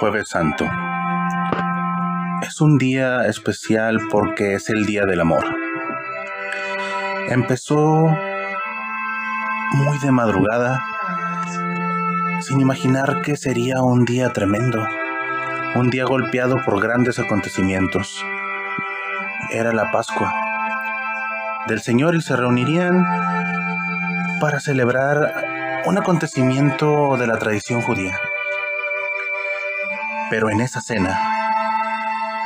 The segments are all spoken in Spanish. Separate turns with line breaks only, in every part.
Jueves Santo. Es un día especial porque es el Día del Amor. Empezó muy de madrugada, sin imaginar que sería un día tremendo, un día golpeado por grandes acontecimientos. Era la Pascua del Señor y se reunirían para celebrar un acontecimiento de la tradición judía. Pero en esa cena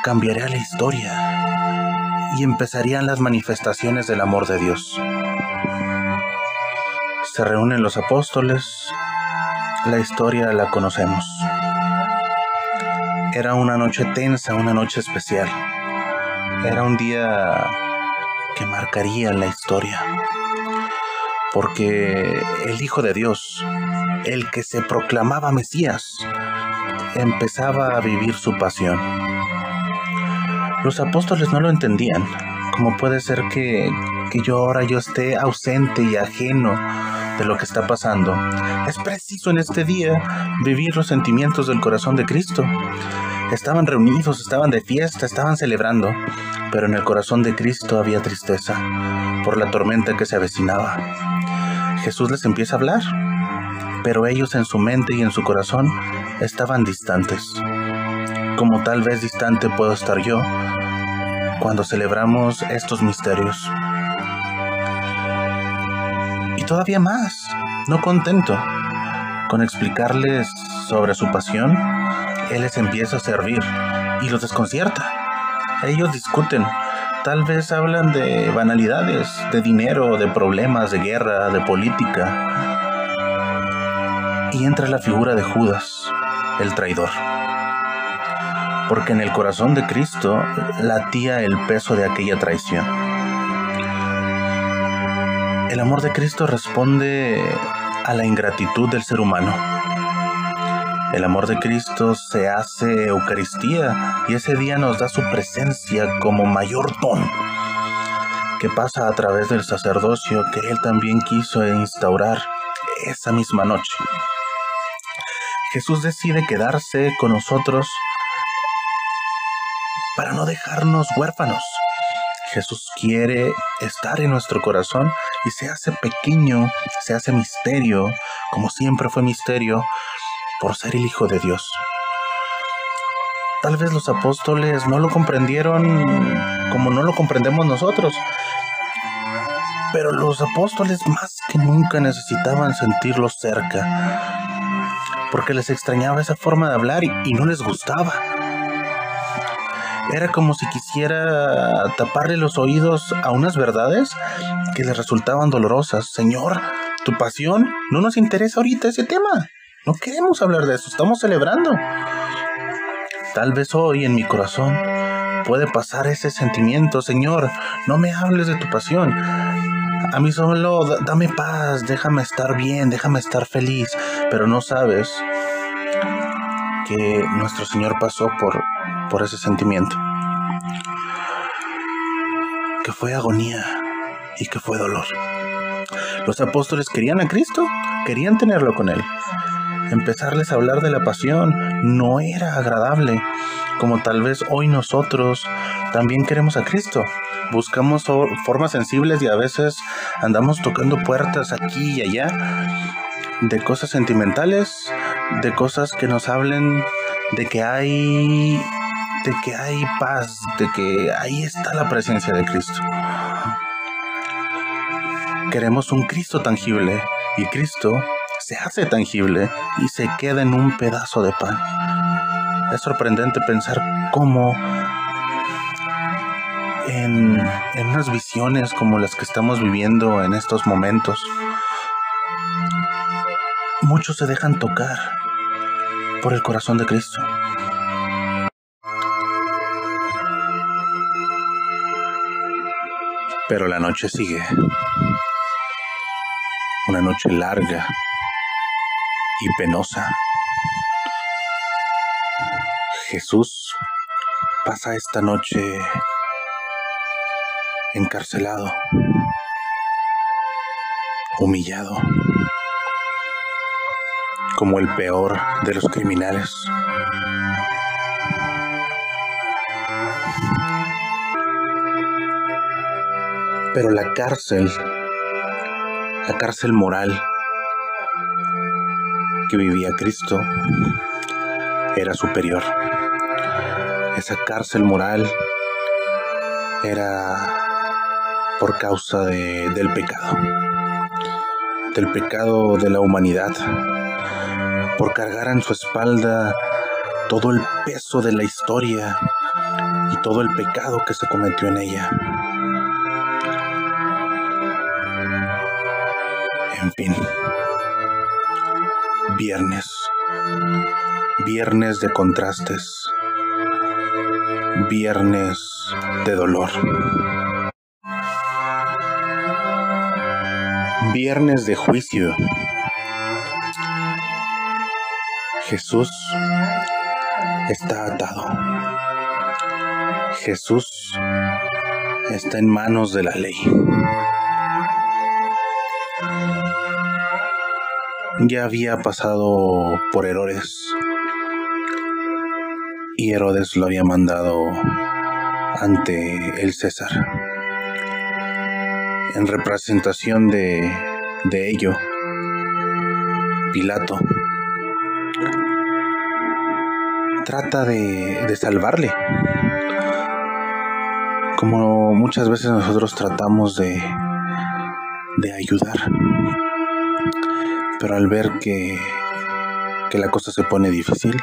cambiaría la historia y empezarían las manifestaciones del amor de Dios. Se reúnen los apóstoles, la historia la conocemos. Era una noche tensa, una noche especial. Era un día que marcaría la historia. Porque el Hijo de Dios, el que se proclamaba Mesías, empezaba a vivir su pasión. Los apóstoles no lo entendían. ¿Cómo puede ser que, que yo ahora yo esté ausente y ajeno de lo que está pasando? Es preciso en este día vivir los sentimientos del corazón de Cristo. Estaban reunidos, estaban de fiesta, estaban celebrando, pero en el corazón de Cristo había tristeza por la tormenta que se avecinaba. Jesús les empieza a hablar, pero ellos en su mente y en su corazón estaban distantes, como tal vez distante puedo estar yo cuando celebramos estos misterios. Y todavía más, no contento con explicarles sobre su pasión, Él les empieza a servir y los desconcierta. Ellos discuten, tal vez hablan de banalidades, de dinero, de problemas, de guerra, de política. Y entra la figura de Judas, el traidor. Porque en el corazón de Cristo latía el peso de aquella traición. El amor de Cristo responde a la ingratitud del ser humano. El amor de Cristo se hace Eucaristía y ese día nos da su presencia como mayor don que pasa a través del sacerdocio que Él también quiso instaurar esa misma noche. Jesús decide quedarse con nosotros para no dejarnos huérfanos. Jesús quiere estar en nuestro corazón y se hace pequeño, se hace misterio, como siempre fue misterio, por ser el Hijo de Dios. Tal vez los apóstoles no lo comprendieron como no lo comprendemos nosotros, pero los apóstoles más que nunca necesitaban sentirlo cerca, porque les extrañaba esa forma de hablar y, no les gustaba. Era como si quisiera taparle los oídos a unas verdades que les resultaban dolorosas. Señor, tu pasión no nos interesa ahorita ese tema. No queremos hablar de eso, estamos celebrando. Tal vez hoy en mi corazón puede pasar ese sentimiento, Señor, no me hables de tu pasión. A mí solo dame paz, déjame estar bien, déjame estar feliz, pero no sabes que nuestro Señor pasó por, por ese sentimiento. Que fue agonía y que fue dolor. Los apóstoles querían a Cristo, querían tenerlo con Él, empezarles a hablar de la pasión no era agradable, como tal vez hoy nosotros también queremos a Cristo. Buscamos formas sensibles y a veces andamos tocando puertas aquí y allá de cosas sentimentales, de cosas que nos hablen de que hay de que hay paz, de que ahí está la presencia de Cristo. Queremos un Cristo tangible y Cristo se hace tangible y se queda en un pedazo de pan. Es sorprendente pensar cómo en, unas visiones como las que estamos viviendo en estos momentos, muchos se dejan tocar por el corazón de Cristo. Pero la noche sigue. Una noche larga y penosa. Jesús pasa esta noche encarcelado, humillado, como el peor de los criminales. Pero la cárcel, la cárcel moral que vivía Cristo, era superior. Esa cárcel moral era por causa del pecado, del pecado de la humanidad, por cargar en su espalda todo el peso de la historia y todo el pecado que se cometió en ella. En fin, viernes, viernes de contrastes, viernes de dolor. Viernes de juicio. Jesús está atado. Jesús está en manos de la ley. Ya había pasado por Herodes y Herodes lo había mandado ante el César. En representación de, de ello, Pilato trata de, salvarle. Como muchas veces nosotros tratamos de, de ayudar. Pero al ver que, que la cosa se pone difícil,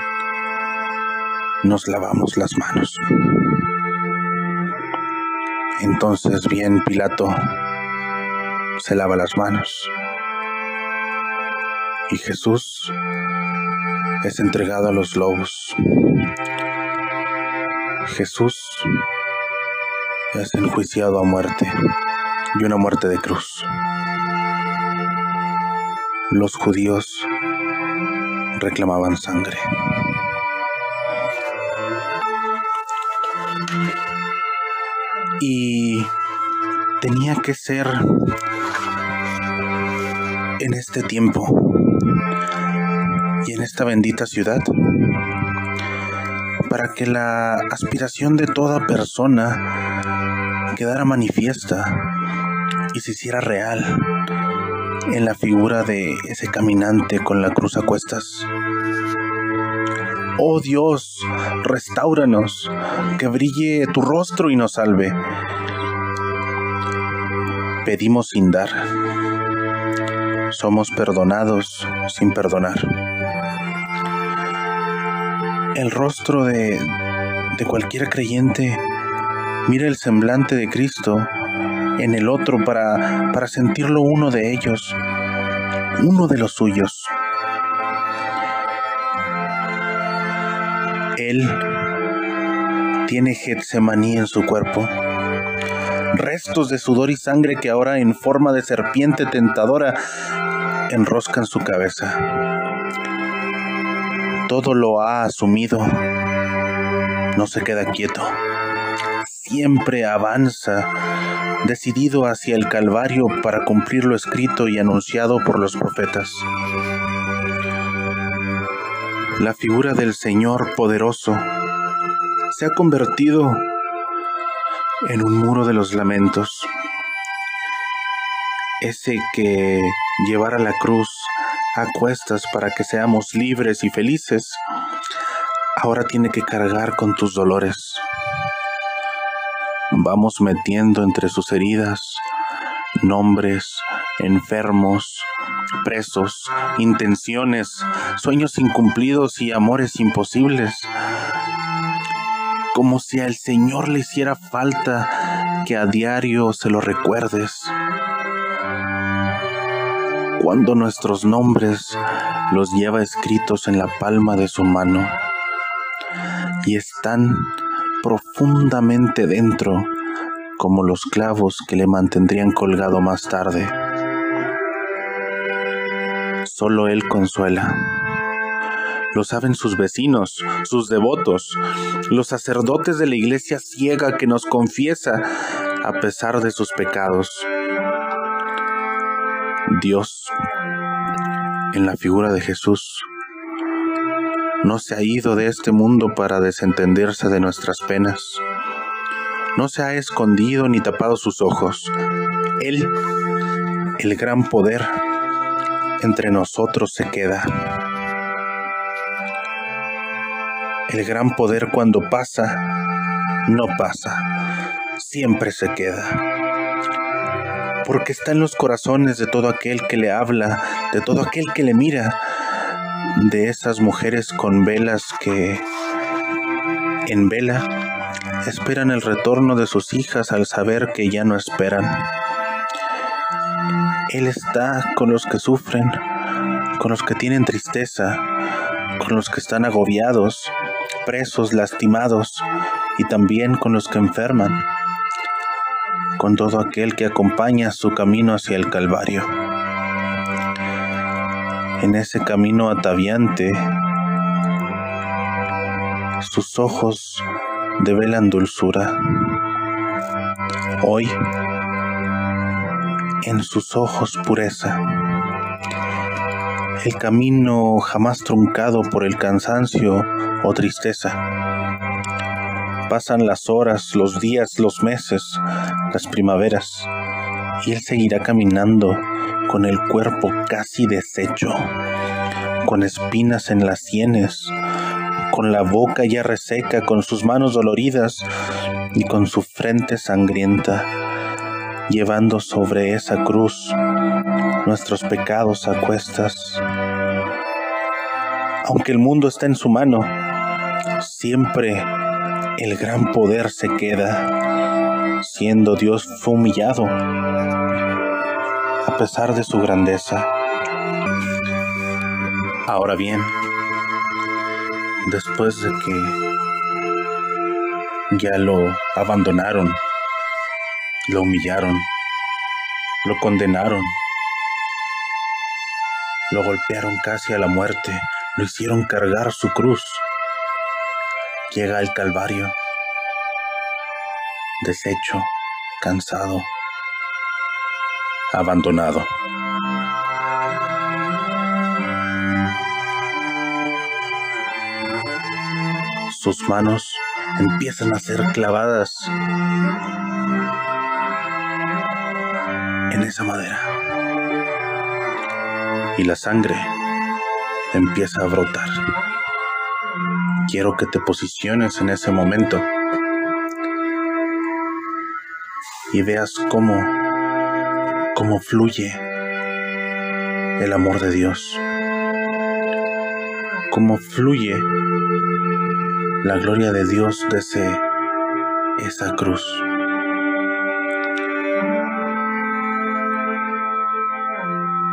nos lavamos las manos. Entonces bien Pilato se lava las manos y Jesús es entregado a los lobos. Jesús es enjuiciado a muerte y una muerte de cruz. Los judíos reclamaban sangre. Y tenía que ser en este tiempo y en esta bendita ciudad para que la aspiración de toda persona quedara manifiesta y se hiciera real en la figura de ese caminante con la cruz a cuestas. Oh Dios, restauranos, que brille tu rostro y nos salve. Pedimos sin dar. Somos perdonados sin perdonar. El rostro de, de cualquier creyente mira el semblante de Cristo en el otro para, para sentirlo uno de ellos, uno de los suyos. Él tiene Getsemaní en su cuerpo, restos de sudor y sangre que ahora en forma de serpiente tentadora enroscan su cabeza. Todo lo ha asumido, no se queda quieto, siempre avanza, decidido hacia el Calvario para cumplir lo escrito y anunciado por los profetas. La figura del Señor poderoso se ha convertido en un muro de los lamentos. Ese que llevar a la cruz a cuestas para que seamos libres y felices, ahora tiene que cargar con tus dolores. Vamos metiendo entre sus heridas nombres, enfermos, presos, intenciones, sueños incumplidos y amores imposibles. Como si al Señor le hiciera falta que a diario se lo recuerdes cuando nuestros nombres los lleva escritos en la palma de su mano y están profundamente dentro como los clavos que le mantendrían colgado más tarde. Solo Él consuela. Lo saben sus vecinos, sus devotos, los sacerdotes de la iglesia ciega que nos confiesa a pesar de sus pecados. Dios, en la figura de Jesús, no se ha ido de este mundo para desentenderse de nuestras penas. no se ha escondido ni tapado sus ojos. Él, el gran poder, entre nosotros se queda. El gran poder cuando pasa, no pasa, siempre se queda porque está en los corazones de todo aquel que le habla, de todo aquel que le mira, de esas mujeres con velas que en vela esperan el retorno de sus hijas al saber que ya no esperan. Él está con los que sufren, con los que tienen tristeza, con los que están agobiados, presos, lastimados y también con los que enferman con todo aquel que acompaña su camino hacia el Calvario. En ese camino ataviante, sus ojos develan dulzura. Hoy, en sus ojos pureza. El camino jamás truncado por el cansancio o tristeza Pasan las horas, los días, los meses, las primaveras, y él seguirá caminando con el cuerpo casi deshecho, con espinas en las sienes, con la boca ya reseca, con sus manos doloridas y con su frente sangrienta, llevando sobre esa cruz nuestros pecados a cuestas. Aunque el mundo está en su mano, siempre el gran poder se queda, siendo Dios fue humillado a pesar de su grandeza. Ahora bien, después de que ya lo abandonaron, lo humillaron, lo condenaron, lo golpearon casi a la muerte, lo hicieron cargar su cruz llega al Calvario, deshecho, cansado, abandonado. Sus manos empiezan a ser clavadas en esa madera. Y la sangre empieza a brotar quiero que te posiciones en ese momento y veas cómo, cómo fluye el amor de Dios, cómo fluye la gloria de Dios desde esa cruz.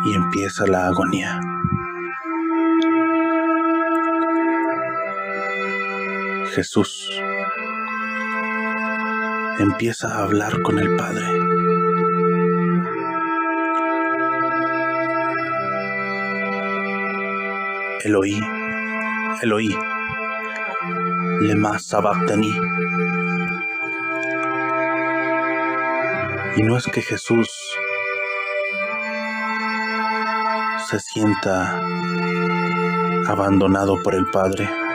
Y empieza la agonía. Jesús empieza a hablar con el Padre. Eloí, Eloí, lema sabachthani. Y no es que Jesús se sienta abandonado por el Padre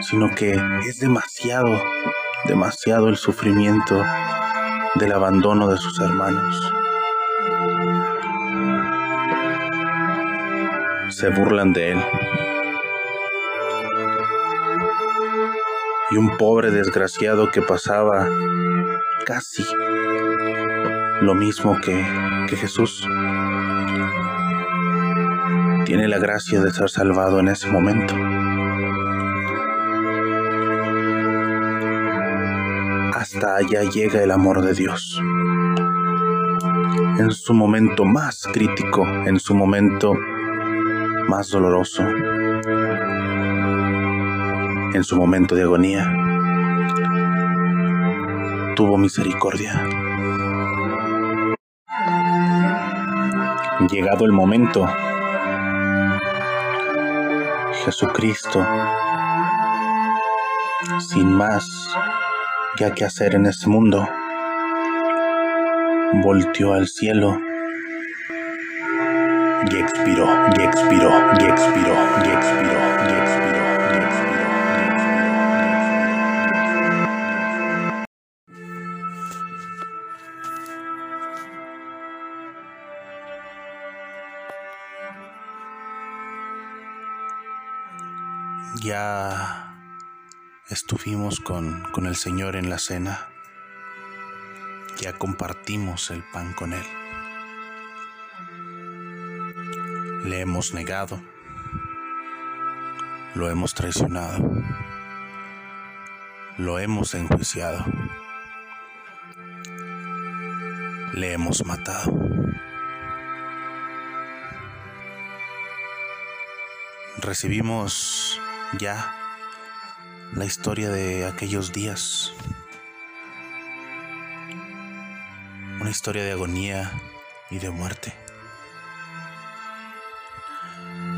sino que es demasiado, demasiado el sufrimiento del abandono de sus hermanos. Se burlan de él. Y un pobre desgraciado que pasaba casi lo mismo que, que Jesús tiene la gracia de ser salvado en ese momento. Hasta allá llega el amor de Dios. En su momento más crítico, en su momento más doloroso, en su momento de agonía, tuvo misericordia. Llegado el momento, Jesucristo, sin más que hay que hacer en este mundo. Volteó al cielo y expiró, y expiró, y expiró, y expiró, y expiró, y expiró. Ya estuvimos con, con el Señor en la cena. Ya compartimos el pan con Él. Le hemos negado. Lo hemos traicionado. Lo hemos enjuiciado. Le hemos matado. Recibimos ya la historia de aquellos días. Una historia de agonía y de muerte.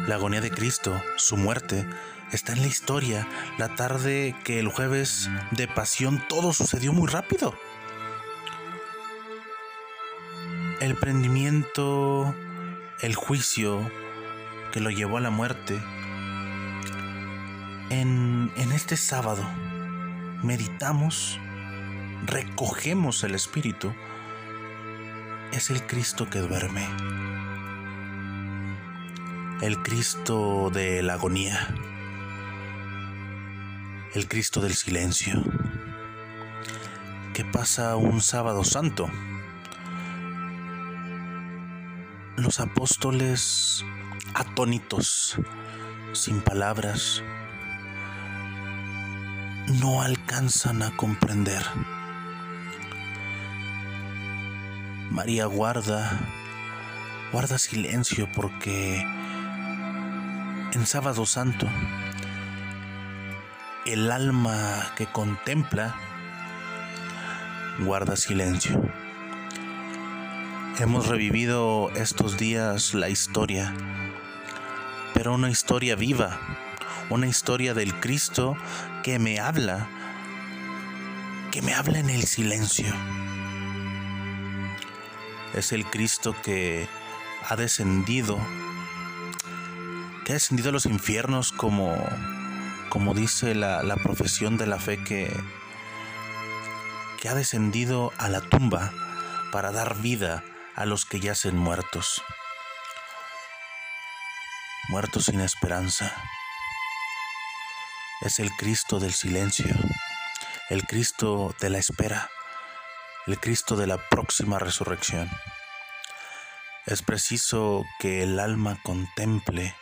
La agonía de Cristo, su muerte, está en la historia. La tarde que el jueves de pasión todo sucedió muy rápido. El prendimiento, el juicio que lo llevó a la muerte. En, este sábado meditamos, recogemos el Espíritu. Es el Cristo que duerme el Cristo de la agonía, el Cristo del silencio, que pasa un sábado santo. Los apóstoles atónitos, sin palabras, no alcanzan a comprender. María guarda, guarda silencio porque en sábado santo, el alma que contempla guarda silencio. Hemos revivido estos días la historia, pero una historia viva, una historia del Cristo que me habla, que me habla en el silencio. Es el Cristo que ha descendido que ha descendido a los infiernos como, como dice la, profesión de la fe que, que ha descendido a la tumba para dar vida a los que yacen muertos, muertos sin esperanza. Es el Cristo del silencio, el Cristo de la espera, el Cristo de la próxima resurrección. Es preciso que el alma contemple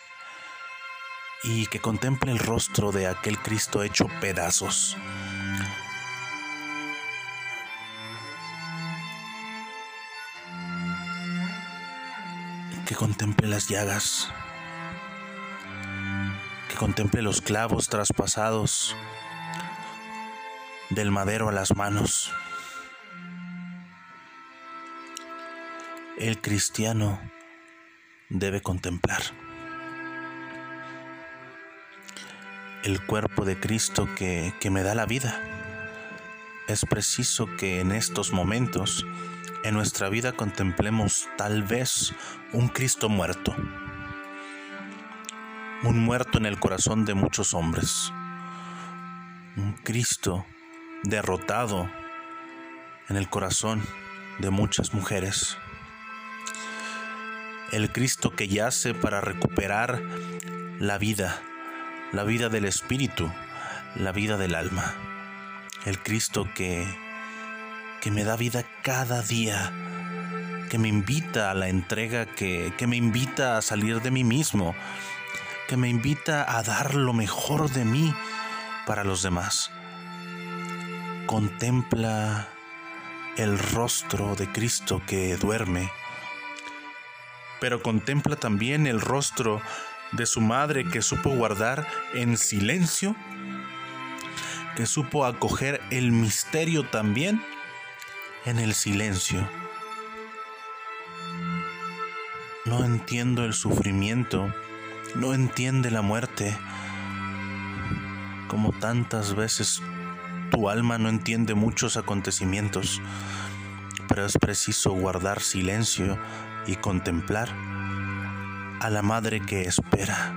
y que contemple el rostro de aquel Cristo hecho pedazos. Que contemple las llagas, que contemple los clavos traspasados del madero a las manos. El cristiano debe contemplar. el cuerpo de Cristo que, me da la vida. Es preciso que en estos momentos en nuestra vida contemplemos tal vez un Cristo muerto, un muerto en el corazón de muchos hombres, un Cristo derrotado en el corazón de muchas mujeres, el Cristo que yace para recuperar la vida la vida del espíritu, la vida del alma. El Cristo que, que me da vida cada día, que me invita a la entrega, que, que me invita a salir de mí mismo, que me invita a dar lo mejor de mí para los demás. Contempla el rostro de Cristo que duerme, pero contempla también el rostro de su madre que supo guardar en silencio, que supo acoger el misterio también en el silencio. No entiendo el sufrimiento, no entiende la muerte, como tantas veces tu alma no entiende muchos acontecimientos, pero es preciso guardar silencio y contemplar a la madre que espera,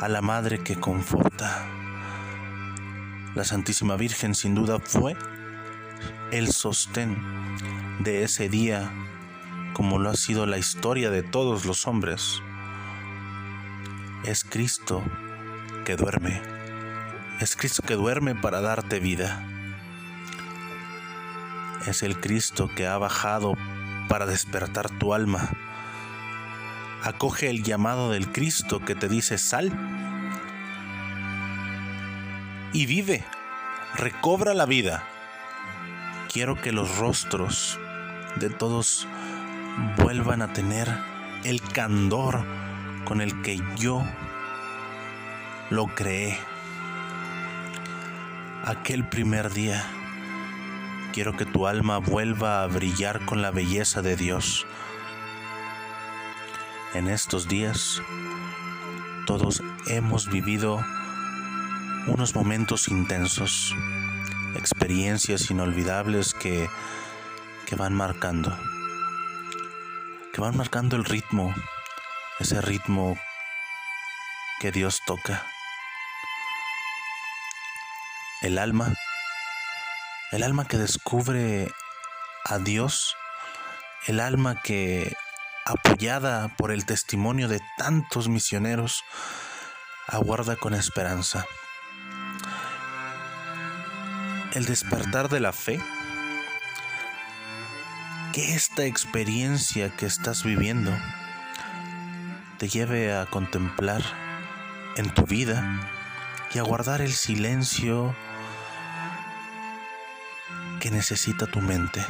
a la madre que conforta. La Santísima Virgen sin duda fue el sostén de ese día, como lo ha sido la historia de todos los hombres. Es Cristo que duerme. Es Cristo que duerme para darte vida. Es el Cristo que ha bajado para despertar tu alma. Acoge el llamado del Cristo que te dice sal y vive, recobra la vida. Quiero que los rostros de todos vuelvan a tener el candor con el que yo lo creé. Aquel primer día, quiero que tu alma vuelva a brillar con la belleza de Dios. En estos días, todos hemos vivido unos momentos intensos, experiencias inolvidables que, que van marcando, que van marcando el ritmo, ese ritmo que Dios toca. El alma, el alma que descubre a Dios, el alma que, apoyada por el testimonio de tantos misioneros, aguarda con esperanza. El despertar de la fe, que esta experiencia que estás viviendo te lleve a contemplar en tu vida y a guardar el silencio que necesita tu mente.